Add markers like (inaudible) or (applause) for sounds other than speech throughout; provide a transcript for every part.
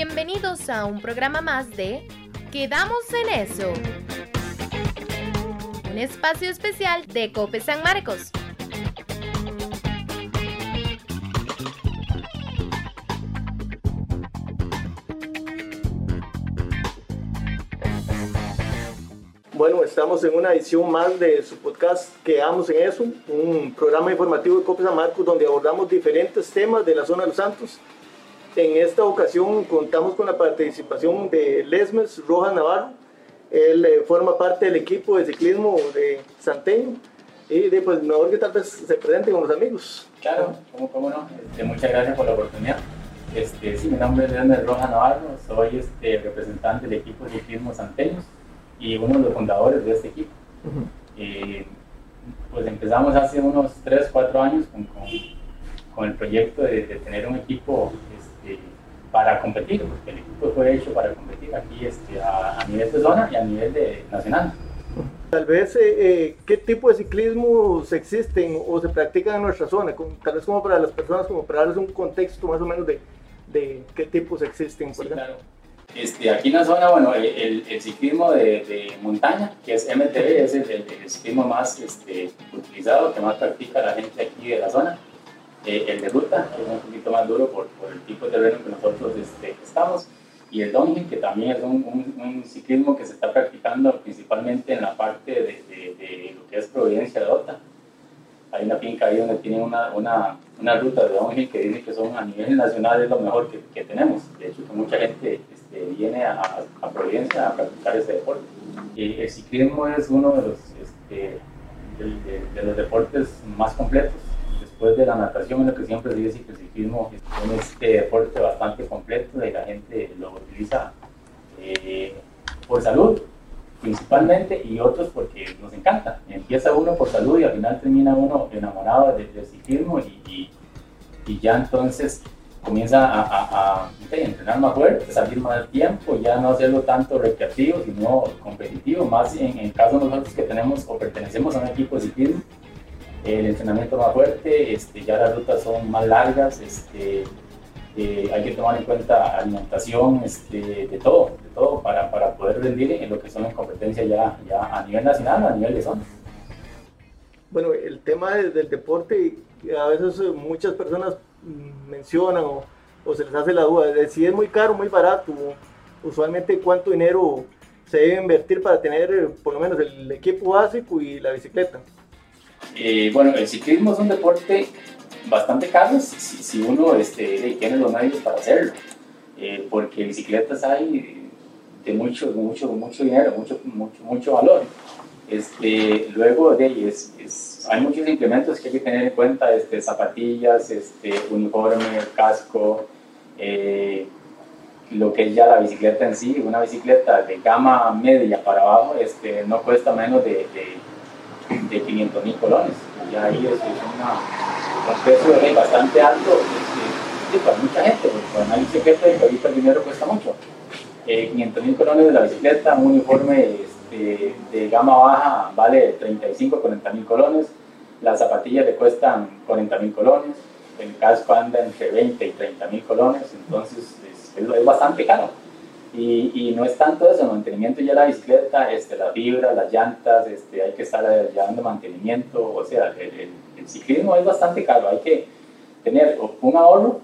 Bienvenidos a un programa más de Quedamos en eso. Un espacio especial de Cope San Marcos. Bueno, estamos en una edición más de su podcast Quedamos en eso, un programa informativo de Cope San Marcos donde abordamos diferentes temas de la zona de los Santos en esta ocasión contamos con la participación de Lesmes Rojas Navarro. Él eh, forma parte del equipo de ciclismo de Santeño. Y de, pues mejor que tal vez se presente con los amigos. Claro, cómo, cómo no. Este, muchas gracias por la oportunidad. Este, sí, mi nombre es Lesmes Rojas Navarro, soy este, representante del equipo de ciclismo Santeño y uno de los fundadores de este equipo. Eh, pues empezamos hace unos 3, 4 años con, con, con el proyecto de, de, tener un equipo para competir, porque el equipo fue hecho para competir aquí este, a, a, nivel de zona y a nivel de nacional. Tal vez, eh, eh, ¿qué tipo de ciclismos existen o se practican en nuestra zona? Tal vez como para las personas, como para darles un contexto más o menos de, de qué tipos existen. Sí, claro. Este, aquí en la zona, bueno, el, el ciclismo de, de, montaña, que es MTB, es el, el, ciclismo más este, utilizado, que más practica la gente aquí de la zona. Eh, el de ruta, que es un poquito más duro por, por el tipo de terreno que nosotros este, estamos, y el downhill, que también es un, un, ciclismo que se está practicando principalmente en la parte de, lo que es Providencia de Dota. Hay una finca ahí donde tienen una, una, una ruta de downhill que dice que son a nivel nacional es lo mejor que, tenemos. De hecho, que mucha gente este, viene a, a, Providencia a practicar ese deporte. El ciclismo es uno de los, este, de los deportes más completos después de la natación, lo que siempre se dice que el ciclismo es un este deporte bastante completo y la gente lo utiliza eh, por salud principalmente y otros porque nos encanta. Empieza uno por salud y al final termina uno enamorado del, del ciclismo y, y, y, ya entonces comienza a, a, a, entrenar más fuerte, salir más tiempo, ya no hacerlo tanto recreativo, sino competitivo, más en el caso de nosotros que tenemos o pertenecemos a un equipo de ciclismo, el entrenamiento más fuerte, este, ya las rutas son más largas, este, eh, hay que tomar en cuenta alimentación, este, de todo, de todo para, para, poder rendir en lo que son las competencias ya, ya a nivel nacional a nivel de zona. Bueno, el tema del, deporte, a veces muchas personas mencionan o, o, se les hace la duda de si es muy caro, muy barato, usualmente cuánto dinero se debe invertir para tener por lo menos el equipo básico y la bicicleta. Eh, bueno, el ciclismo es un deporte bastante caro si, uno este, tiene los medios para hacerlo, eh, porque bicicletas hay de mucho, mucho, mucho dinero, mucho, mucho, mucho valor. Este, luego de es, es, hay muchos implementos que hay que tener en cuenta, este, zapatillas, este, uniforme, casco, eh, lo que es ya la bicicleta en sí, una bicicleta de gama media para abajo este, no cuesta menos de de 500 mil colones. Y ahí es, es un precio de bastante alto este, para mucha gente, porque una bicicleta y ahorita el dinero cuesta mucho. Eh, 500 mil colones de la bicicleta, un uniforme este, de gama baja vale 35 40 mil colones, las zapatillas le cuestan 40 mil colones, el casco anda entre 20 y 30 mil colones, entonces es, es, es bastante caro. Y, no es tanto eso, el mantenimiento ya la bicicleta, este, la las llantas, este, hay que estar llevando mantenimiento, o sea, el, ciclismo es bastante caro, hay que tener un ahorro,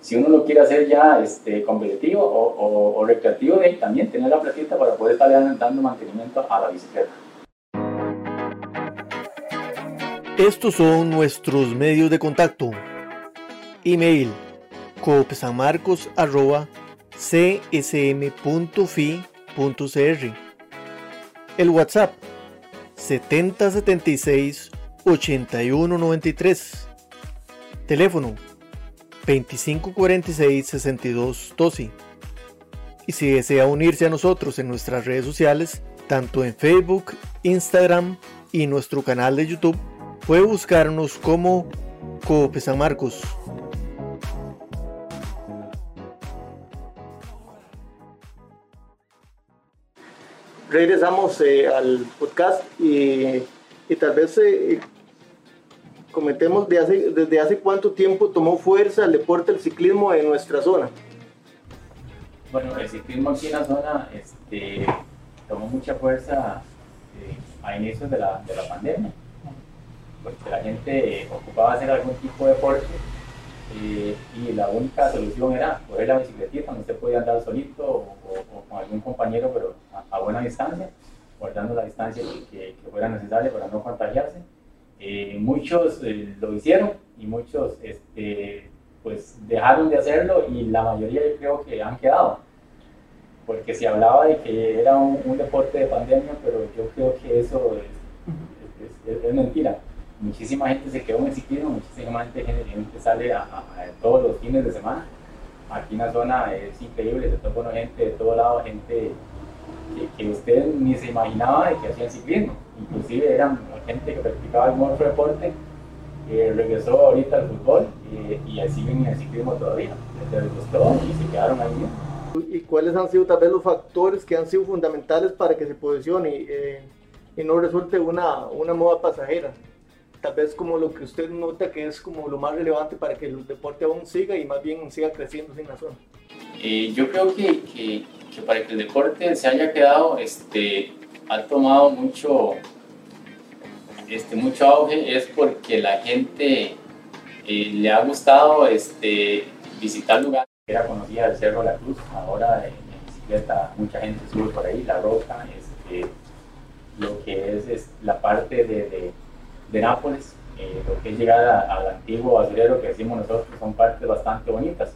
si uno lo quiere hacer ya este, competitivo o, o, o recreativo, también tener la platita para poder estar dando mantenimiento a la bicicleta. Estos son nuestros medios de contacto. Email copesanmarcos.com csm.fi.cr. El WhatsApp 7076 8193. Teléfono 2546 6212. Y si desea unirse a nosotros en nuestras redes sociales, tanto en Facebook, Instagram y nuestro canal de YouTube, puede buscarnos como Coop San Marcos. Regresamos eh, al podcast y, tal vez eh, comentemos desde hace cuánto tiempo tomó fuerza el deporte del ciclismo en nuestra zona. Bueno, el ciclismo aquí en la zona este, tomó mucha fuerza eh, a inicios de la, de la pandemia, porque la gente ocupaba hacer algún tipo de deporte eh, y la única solución era coger la bicicletita, donde usted podía andar solito o, con algún compañero, pero a, buena distancia, guardando la distancia que, fuera necesaria para no contagiarse. Eh, muchos eh, lo hicieron y muchos este, pues dejaron de hacerlo y la mayoría yo creo que han quedado. Porque se hablaba de que era un, deporte de pandemia, pero yo creo que eso es mentira muchísima gente se quedó en el ciclismo, muchísima gente, gente sale a, todos los fines de semana. Aquí en la zona es increíble, se toca gente de todo lado, gente que, usted ni se imaginaba de que hacían ciclismo. Inclusive eran gente que practicaba algún otro deporte, regresó ahorita al fútbol y, y siguen en el ciclismo todavía. Les gustó y se quedaron ahí. ¿Y cuáles han sido tal vez los factores que han sido fundamentales para que se posicione eh, y no resulte una, una moda pasajera? Tal vez como lo que usted nota que es como lo más relevante para que el deporte aún siga y más bien siga creciendo en la zona? Eh, yo creo que, que, para que el deporte se haya quedado, este, ha tomado mucho, este, mucho auge es porque la gente eh, le ha gustado este, visitar lugares que era conocida el Cerro La Cruz, ahora en, bicicleta mucha gente sube por ahí, La Roca, este, lo que es, es la parte de de Nápoles, eh, lo que es llegar al antiguo basurero que decimos nosotros, son partes bastante bonitas.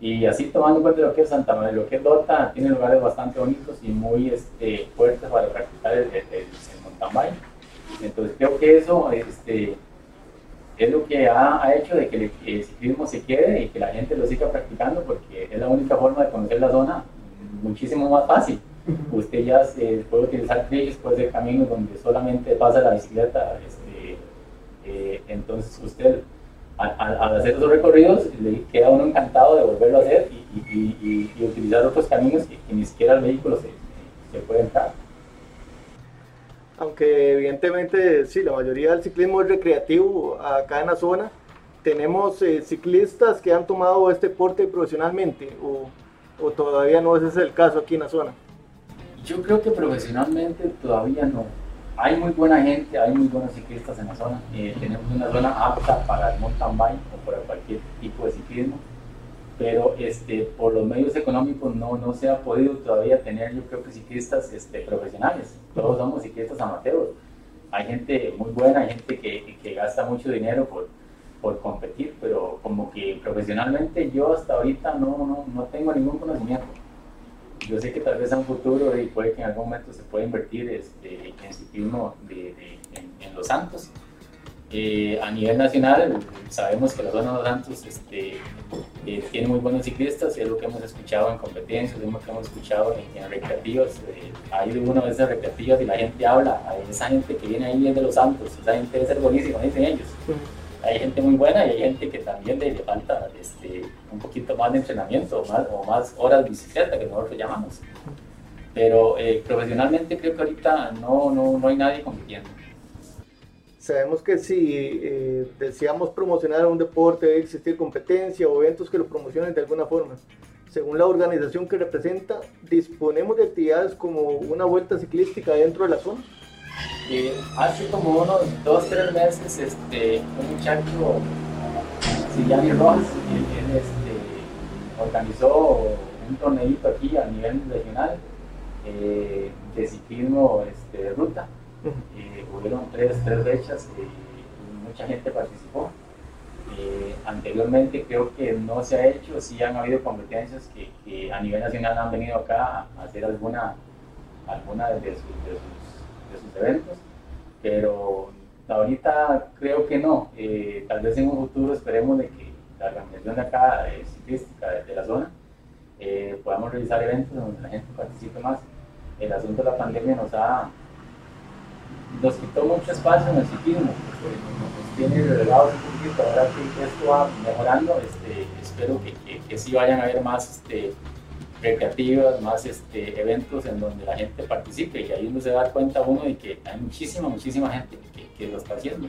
Y así tomando en cuenta lo que es Santa María, lo que es Dota, tiene lugares bastante bonitos y muy este, fuertes para practicar el, el, mountain bike. Entonces creo que eso este, es lo que ha, ha hecho de que el, ciclismo se quede y que la gente lo siga practicando porque es la única forma de conocer la zona muchísimo más fácil. (laughs) Usted ya se puede utilizar trillos, puede ser caminos donde solamente pasa la bicicleta eh, entonces usted al, hacer esos recorridos le queda uno encantado de volverlo a hacer y, utilizar otros caminos que, ni siquiera el vehículo se, se, puede entrar. Aunque evidentemente sí, la mayoría del ciclismo es recreativo acá en la zona, tenemos eh, ciclistas que han tomado este deporte profesionalmente o, o todavía no ese es el caso aquí en la zona. Yo creo que profesionalmente todavía no hay muy buena gente, hay muy buenos ciclistas en la zona. Eh, tenemos una zona apta para el mountain bike o para cualquier tipo de ciclismo, pero este, por los medios económicos no, no se ha podido todavía tener, yo creo que ciclistas este, profesionales. Todos somos ciclistas amateurs. Hay gente muy buena, hay gente que, que gasta mucho dinero por, por competir, pero como que profesionalmente yo hasta ahorita no, no, no tengo ningún conocimiento yo sé que tal vez a un futuro y puede que en algún momento se pueda invertir este, en ciclismo de, en, Los Santos. Eh, a nivel nacional, sabemos que la zona de Los Santos este, eh, tiene muy buenos ciclistas, es lo que hemos escuchado en competencias, es lo que hemos escuchado en, en recreativos. Eh, hay uno de esos recreativos y la gente habla, a esa gente que viene ahí es de Los Santos, esa gente debe ser buenísima, dicen ellos hay gente muy buena y hay gente que también le, falta este, un poquito más de entrenamiento o más, horas de bicicleta que nosotros llamamos. Pero eh, profesionalmente creo que ahorita no, no, no, hay nadie compitiendo. Sabemos que si eh, deseamos promocionar un deporte debe existir competencia o eventos que lo promocionen de alguna forma. Según la organización que representa, disponemos de actividades como una vuelta ciclística dentro de la zona hace como unos dos, tres meses, este, un muchacho, Sillani Rojas, él, este, organizó un torneito aquí a nivel regional eh, de ciclismo este, de ruta. Eh, hubieron tres, tres fechas y mucha gente participó. Eh, anteriormente creo que no se ha hecho, sí han habido competencias que, a nivel nacional han venido acá a hacer alguna, alguna de sus de sus eventos, pero ahorita creo que no. Eh, tal vez en un futuro esperemos de que la organización de acá, eh, ciclística de, la zona, eh, podamos realizar eventos donde la gente participe más. El asunto de la pandemia nos ha nos quitó mucho espacio en el ciclismo, nos tiene relegados un poquito, ahora que esto va mejorando, este, espero que, que, que sí vayan a haber más este, recreativas, más este, eventos en donde la gente participe y ahí uno se da cuenta uno de que hay muchísima, muchísima gente que, que lo está haciendo.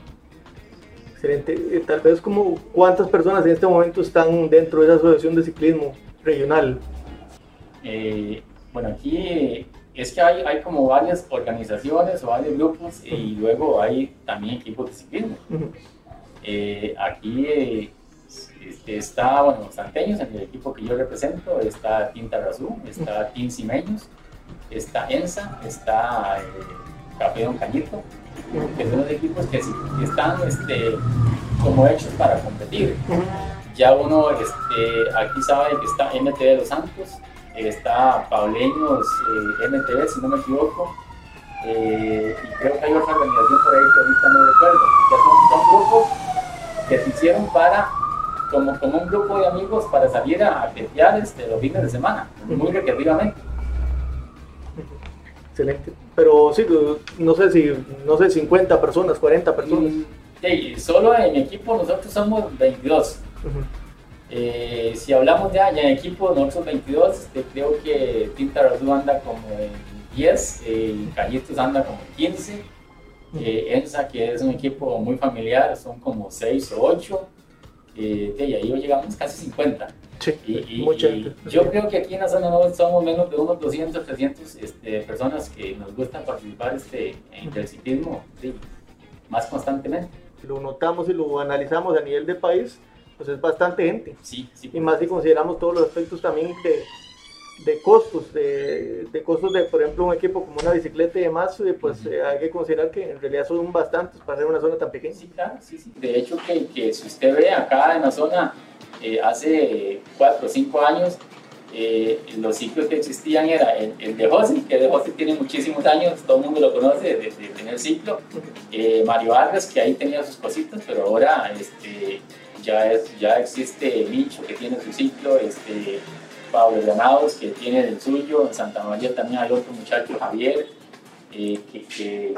Excelente. Eh, tal vez como cuántas personas en este momento están dentro de esa asociación de ciclismo regional. Eh, bueno, aquí es que hay, hay como varias organizaciones o varios grupos y luego hay también equipos de ciclismo. Eh, aquí eh, está, bueno, Santeños, en el equipo que yo represento, está Tinta Razú, está Team Cimeños, está ENSA, está eh, Cañito, que son los equipos que, están este, como hechos para competir. Ya uno este, aquí sabe que está MT de los Santos, está Pauleños eh, MTV, si no me equivoco, eh, y creo que hay otra organización por ahí que ahorita no recuerdo. Ya son, grupos que se hicieron para, como, como un grupo de amigos para salir a actividades este, los fines de semana, muy recreativamente. Excelente. Pero sí, no sé si, no sé, 50 personas, 40 personas. Sí, solo en equipo nosotros somos 22. Eh, si hablamos ya, ya en equipo, nosotros 22, este, creo que Tinta Razú anda como en 10, eh, Callitos anda como en 15, eh, ENSA, que es un equipo muy familiar, son como 6 o 8, eh, y ahí llegamos casi 50. Sí, y, yo creo que aquí en la zona no somos menos de unos 200, 300 este, personas que nos gusta participar este, en el ciclismo más constantemente. Lo notamos y lo analizamos a nivel de país pues es bastante gente. Sí, sí. Y más si consideramos todos los aspectos también de, de costos, de, de, costos de, por ejemplo, un equipo como una bicicleta y demás, eh, pues eh, hay que considerar que en realidad son bastantes para ser una zona tan pequeña. Sí, claro, sí, sí. De hecho, que, que si usted ve acá en la zona, eh, hace cuatro o cinco años, los ciclos que existían era el, el de José, que de José tiene muchísimos años, todo el mundo lo conoce de, de tener ciclo, Mario Vargas, que ahí tenía sus cositas, pero ahora este, ya, es, ya existe Micho que tiene su ciclo, este, Pablo Granados que tiene el suyo, en Santa María también hay otro muchacho, Javier, eh, que,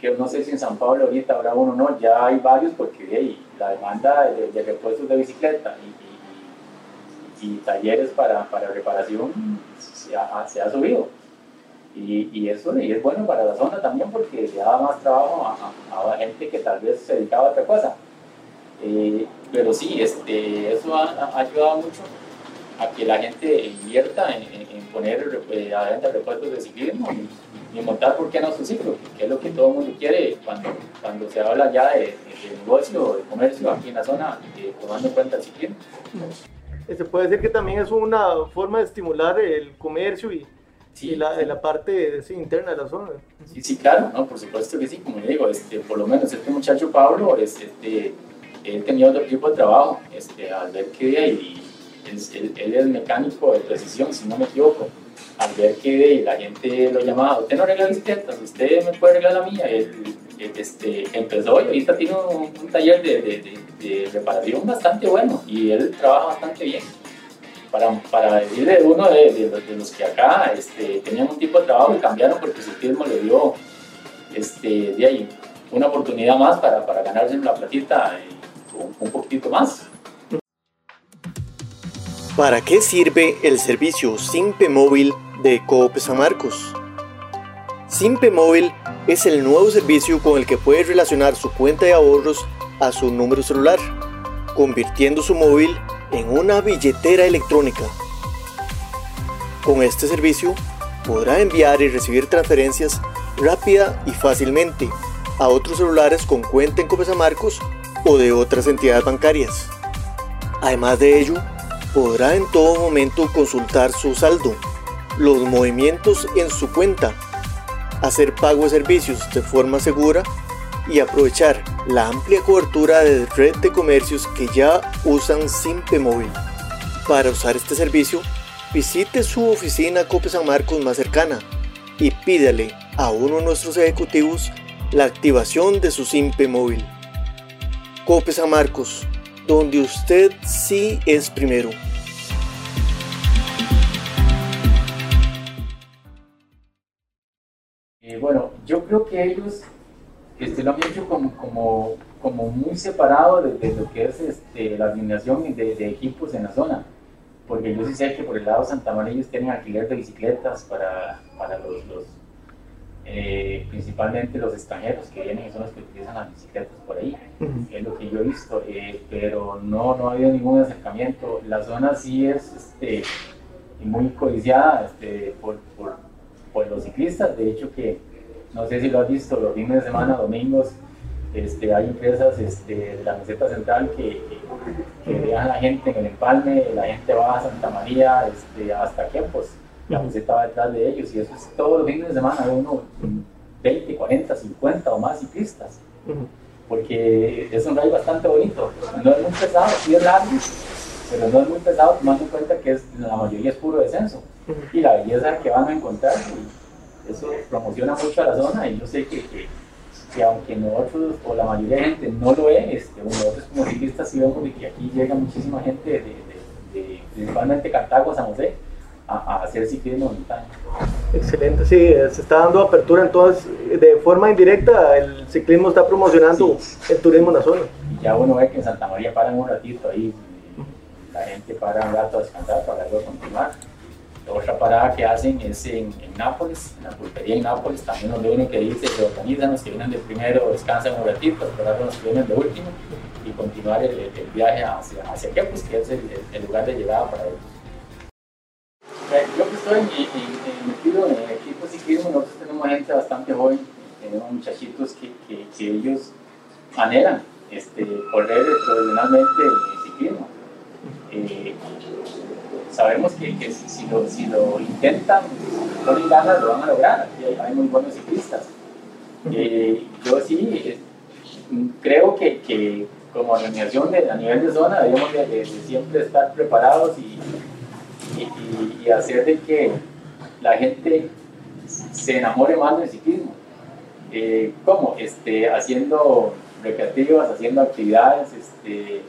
que, no sé si en San Pablo ahorita habrá uno o no, ya hay varios porque la demanda de, repuestos de bicicleta y, talleres para, para reparación se ha, se ha subido. Y, y, eso y es bueno para la zona también porque le da más trabajo a, a, a gente que tal vez se dedicaba a otra cosa. Eh, pero sí, este, eso ha, ayudado mucho a que la gente invierta en, poner eh, repuestos de ciclismo y, montar, ¿por qué no su ciclo? Que es lo que todo el mundo quiere cuando, cuando se habla ya de, negocio, de comercio aquí en la zona, eh, tomando en cuenta el ciclismo. Se puede decir que también es una forma de estimular el comercio y, y la, la, parte interna de la zona. Sí, sí, claro, no, por supuesto que sí, como le digo, este, por lo menos este muchacho Pablo, es, este, él tenía otro tipo de trabajo, este, al ver que y él, él, es mecánico de precisión, si no me equivoco, al ver que la gente lo llamaba, usted no arregla bicicletas, usted me puede arreglar la mía, él, este, empezó y ahorita tiene un, taller de, reparación bastante bueno y él trabaja bastante bien. Para, decirle uno de, los que acá este, tenían un tipo de trabajo y cambiaron porque su firma le dio este, de ahí, una oportunidad más para, para ganarse la platita un poquito más. ¿Para qué sirve el servicio Simpe Móvil de Coop San Marcos? Simpe Móvil es el nuevo servicio con el que puede relacionar su cuenta de ahorros a su número celular, convirtiendo su móvil en una billetera electrónica. Con este servicio podrá enviar y recibir transferencias rápida y fácilmente a otros celulares con cuenta en Coop San Marcos o de otras entidades bancarias. Además de ello, podrá en todo momento consultar su saldo, los movimientos en su cuenta, hacer pago de servicios de forma segura y aprovechar la amplia cobertura de red de comercios que ya usan Simpe Móvil. Para usar este servicio, visite su oficina Cope San Marcos más cercana y pídale a uno de nuestros ejecutivos la activación de su Simpe Móvil. Cope San Marcos, donde usted sí es primero. Eh, bueno, yo creo que ellos este, lo han hecho como, muy separado de, lo que es este, la alineación de, de, equipos en la zona. Porque yo sí sé que por el lado de Santa María ellos tienen alquiler de bicicletas para, los eh, principalmente los extranjeros que vienen y son los que utilizan las bicicletas por ahí, es lo que yo he visto, eh, pero no, no ha habido ningún acercamiento. La zona sí es, este, muy codiciada este, por, por, por, los ciclistas. De hecho, que no sé si lo has visto, los fines de semana, domingos, este, hay empresas este, de la meseta central que, que, dejan a la gente en el empalme, la gente va a Santa María, este, hasta pues la meseta va detrás de ellos y eso es todos los fines de semana, uno 20, 40, 50 o más ciclistas. Porque es un rally bastante bonito, no es muy pesado, sí es largo, pero no es muy pesado tomando en cuenta que es, la mayoría es puro descenso. Y la belleza que van a encontrar, eso promociona mucho a la zona y yo sé que, que, aunque nosotros o la mayoría de gente no lo ve, este, nosotros como ciclistas sí vemos que aquí llega muchísima gente de, de, principalmente Cartago, San José, a, hacer ciclismo en montaña. Excelente, sí, se está dando apertura entonces, de forma indirecta el ciclismo está promocionando el turismo en la zona. Y ya uno ve que en Santa María paran un ratito ahí, la gente para un rato a descansar para luego continuar. otra parada que hacen es en, Nápoles, en la pulpería en Nápoles, también donde uno que dice, se organizan, los que vienen de primero descansan un ratito, esperar los que vienen de último y continuar el, viaje hacia, hacia pues que es el, lugar de llegada para ellos. Que metido en el equipo ciclismo, nosotros tenemos gente bastante joven, tenemos muchachitos que, que, que ellos anhelan este, correr profesionalmente el ciclismo eh, sabemos que, si, lo, si, lo, intentan, si ponen ganas, lo van a lograr. hay, muy buenos ciclistas. Eh, yo sí eh, creo que, que, como organización de, a nivel de zona debemos de, siempre estar preparados y, y, hacer de que la gente se enamore más del ciclismo. ¿Cómo? Este, haciendo recreativas, haciendo actividades, este,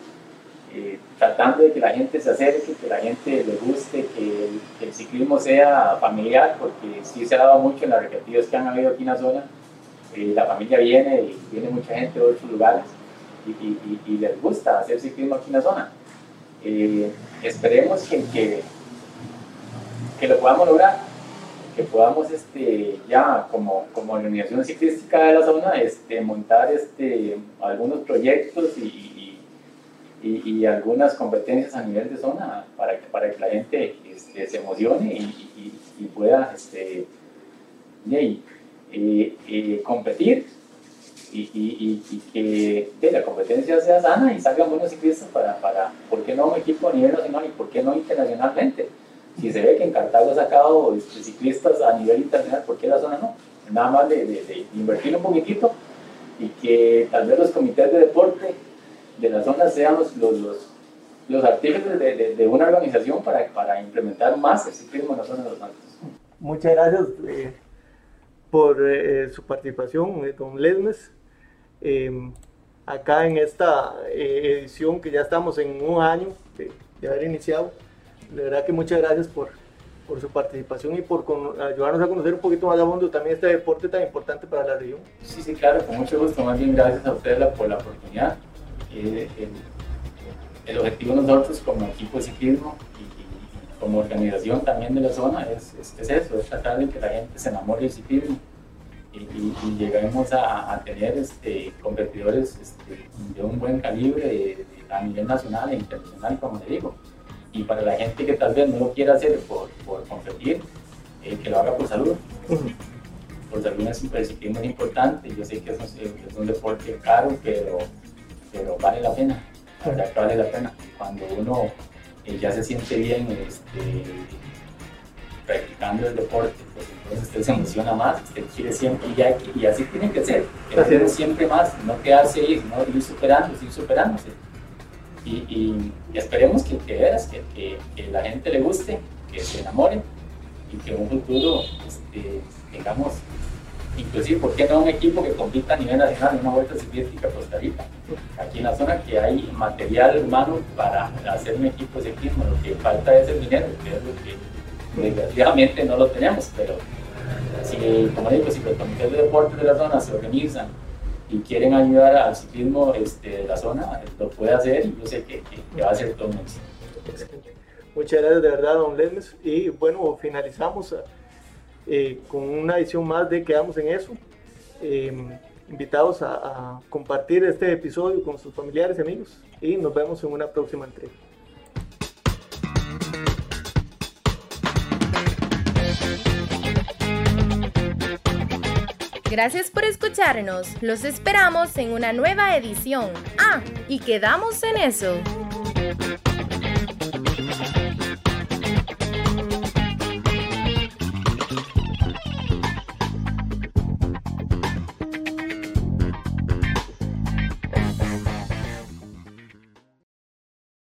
eh, tratando de que la gente se acerque, que la gente le guste, que el, ciclismo sea familiar, porque sí se ha dado mucho en las recreativas que han habido aquí en la zona. Eh, la familia viene y viene mucha gente de otros lugares y, les gusta hacer ciclismo aquí en la zona. Eh, esperemos que, que, que, lo podamos lograr, que podamos este, ya como, como organización ciclística de la zona este, montar este, algunos proyectos y, y, algunas competencias a nivel de zona para que, para que la gente este, se emocione y, y pueda este, y, competir y, que de la competencia sea sana y salgan buenos ciclistas para, para, ¿por qué no un equipo a nivel nacional y por qué no internacionalmente? Si se ve que en Cartago ha sacado ciclistas a nivel internacional, ¿por qué la zona no? Nada más de, invertir un poquitito y que tal vez los comités de deporte de la zona sean los, los, los, artífices de, una organización para, para, implementar más el ciclismo en la zona de los Altos. Muchas gracias eh, por eh, su participación, eh, don Lesmes. Em, acá en esta edición que ya estamos en un año de haber iniciado. De verdad que muchas gracias por, por su participación y por ayudarnos a conocer un poquito más a fondo también este deporte tan importante para la región. Sí, sí, claro, con mucho gusto. Más bien gracias a ustedes por la oportunidad el, objetivo de nosotros como equipo de ciclismo y, como organización también de la zona es, es, eso, es tratar de que la gente se enamore del ciclismo y, lleguemos a, tener este, competidores este, de un buen calibre a nivel nacional e internacional, como le digo. Y para la gente que tal vez no lo quiera hacer por, por competir, eh, que lo haga por salud. Por salud el ciclismo es importante, yo sé que es es un deporte caro, pero pero vale la pena, la verdad que vale la pena. Cuando uno eh, ya se siente bien este, practicando el deporte, pues entonces usted se emociona más, usted quiere siempre, y, y así tiene que ser, siempre más, no quedarse ahí, sino ir superando, ir superándose. Y, y, esperemos que, que que, la gente le guste, que se enamore y que en un futuro este, tengamos inclusive, ¿por qué no un equipo que compita a nivel nacional en una vuelta ciclística a Costa Rica? Aquí en la zona que hay material humano para hacer un equipo de ciclismo, lo que falta es el dinero, que es lo que desgraciadamente no lo tenemos, pero si, como digo, si los comités de deporte de la zona se organizan y quieren ayudar al ciclismo este, de la zona, lo puede hacer y yo sé que, va a ser todo un éxito. Muchas gracias de verdad, don Lesmes. Y bueno, finalizamos eh, con una edición más de Quedamos en eso. Em, invitados a compartir este episodio con sus familiares y amigos y nos vemos en una próxima entrega. Gracias por escucharnos. Los esperamos en una nueva edición. Ah, y quedamos en eso.